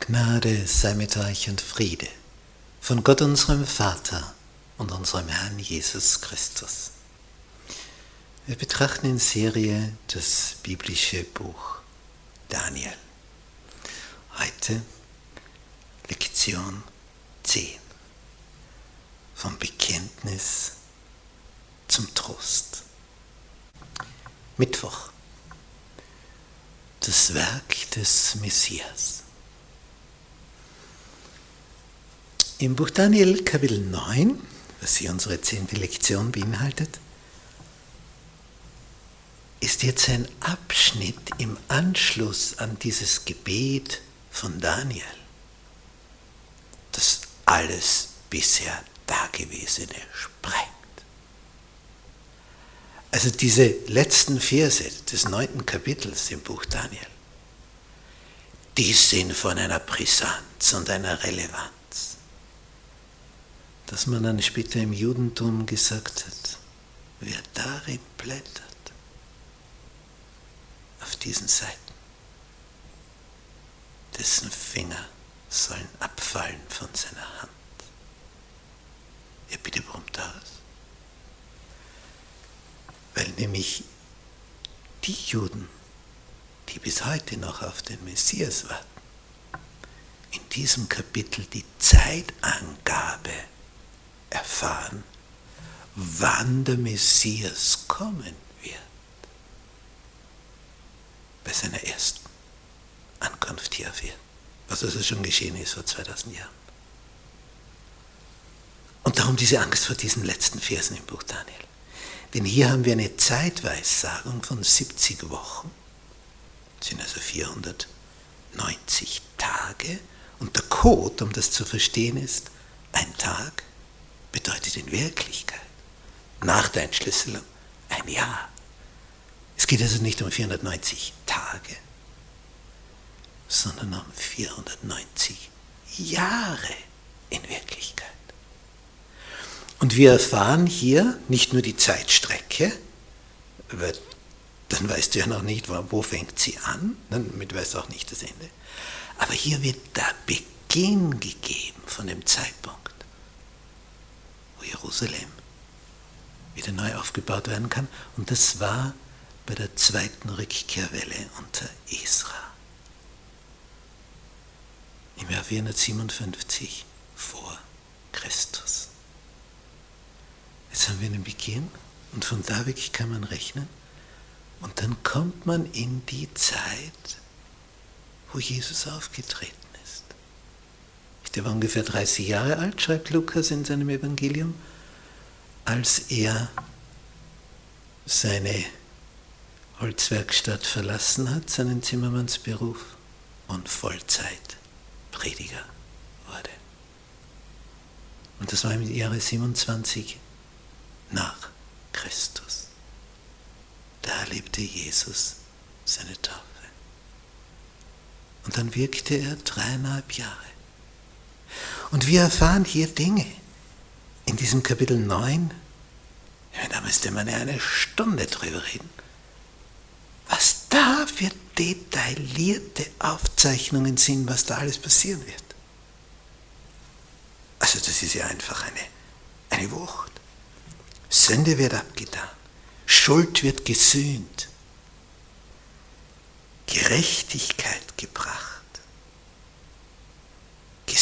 Gnade sei mit euch und Friede von Gott unserem Vater und unserem Herrn Jesus Christus. Wir betrachten in Serie das biblische Buch Daniel. Heute Lektion 10 vom Bekenntnis zum Trost. Mittwoch das Werk des Messias. Im Buch Daniel Kapitel 9, was hier unsere zehnte Lektion beinhaltet, ist jetzt ein Abschnitt im Anschluss an dieses Gebet von Daniel, das alles bisher Dagewesene sprengt. Also diese letzten Verse des neunten Kapitels im Buch Daniel, die sind von einer Brisanz und einer Relevanz dass man dann später im Judentum gesagt hat, wer darin blättert, auf diesen Seiten, dessen Finger sollen abfallen von seiner Hand. Ja, bitte, warum das? Weil nämlich die Juden, die bis heute noch auf den Messias warten, in diesem Kapitel die Zeitangabe erfahren, wann der Messias kommen wird. Bei seiner ersten Ankunft hier auf Erden. Was also schon geschehen ist vor 2000 Jahren. Und darum diese Angst vor diesen letzten Versen im Buch Daniel. Denn hier haben wir eine Zeitweissagung von 70 Wochen, das sind also 490 Tage. Und der Code, um das zu verstehen, ist ein Tag bedeutet in Wirklichkeit nach der Entschlüsselung ein Jahr. Es geht also nicht um 490 Tage, sondern um 490 Jahre in Wirklichkeit. Und wir erfahren hier nicht nur die Zeitstrecke, weil dann weißt du ja noch nicht, wo fängt sie an, damit weißt du auch nicht das Ende. Aber hier wird der Beginn gegeben von dem Zeitpunkt wo Jerusalem wieder neu aufgebaut werden kann. Und das war bei der zweiten Rückkehrwelle unter Esra. Im Jahr 457 vor Christus. Jetzt haben wir einen Beginn und von da weg kann man rechnen. Und dann kommt man in die Zeit, wo Jesus aufgetreten der war ungefähr 30 Jahre alt, schreibt Lukas in seinem Evangelium, als er seine Holzwerkstatt verlassen hat, seinen Zimmermannsberuf und Vollzeitprediger wurde. Und das war im Jahre 27 nach Christus. Da erlebte Jesus seine Taufe. Und dann wirkte er dreieinhalb Jahre. Und wir erfahren hier Dinge in diesem Kapitel 9. Ja, da müsste man ja eine Stunde drüber reden. Was da für detaillierte Aufzeichnungen sind, was da alles passieren wird. Also das ist ja einfach eine, eine Wucht. Sünde wird abgetan. Schuld wird gesühnt. Gerechtigkeit gebracht.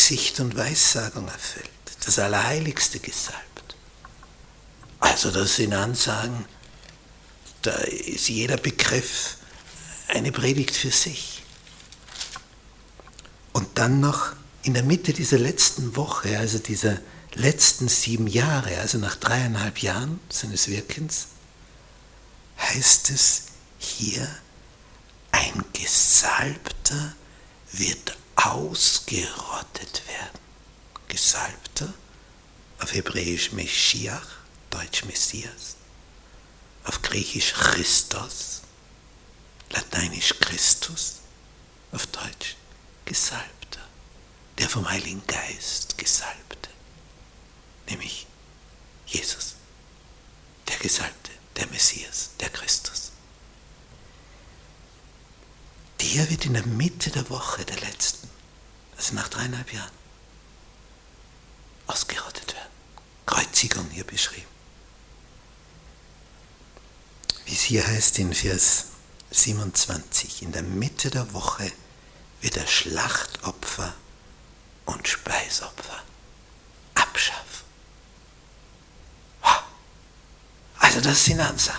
Gesicht und Weissagung erfüllt, das Allerheiligste gesalbt. Also das sind Ansagen, da ist jeder Begriff eine Predigt für sich. Und dann noch in der Mitte dieser letzten Woche, also dieser letzten sieben Jahre, also nach dreieinhalb Jahren seines Wirkens, heißt es hier, ein Gesalbter wird ausgerottet werden. Gesalbter, auf Hebräisch Meschiach, Deutsch Messias, auf Griechisch Christos, Lateinisch Christus, auf Deutsch Gesalbter, der vom Heiligen Geist Gesalbte, nämlich Jesus, der Gesalbte, der Messias, der Christus. Der wird in der Mitte der Woche der letzten also nach dreieinhalb Jahren, ausgerottet werden. Kreuzigung hier beschrieben. Wie es hier heißt in Vers 27, in der Mitte der Woche wird er Schlachtopfer und Speisopfer abschaffen. Also das sind Ansagen.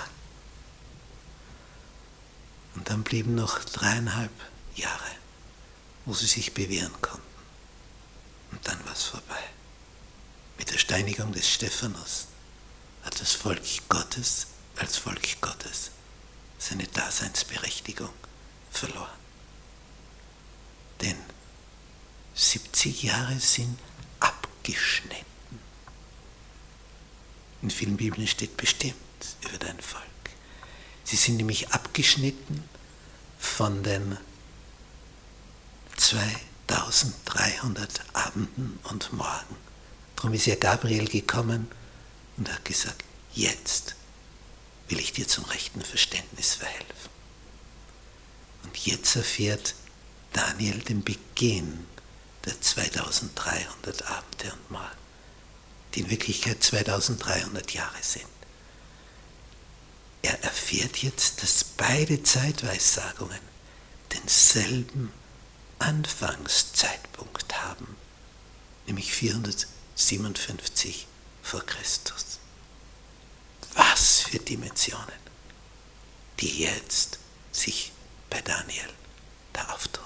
Und dann blieben noch dreieinhalb Jahre, wo sie sich bewähren konnten. Und dann war es vorbei. Mit der Steinigung des Stephanus hat das Volk Gottes als Volk Gottes seine Daseinsberechtigung verloren. Denn 70 Jahre sind abgeschnitten. In vielen Bibeln steht bestimmt über dein Volk. Sie sind nämlich abgeschnitten von den 2300 Abenden und Morgen. Darum ist ja Gabriel gekommen und hat gesagt, jetzt will ich dir zum rechten Verständnis verhelfen. Und jetzt erfährt Daniel den Beginn der 2300 Abende und Morgen, die in Wirklichkeit 2300 Jahre sind. Er erfährt jetzt, dass beide Zeitweissagungen denselben Anfangszeitpunkt haben, nämlich 457 vor Christus. Was für Dimensionen, die jetzt sich bei Daniel da auftun.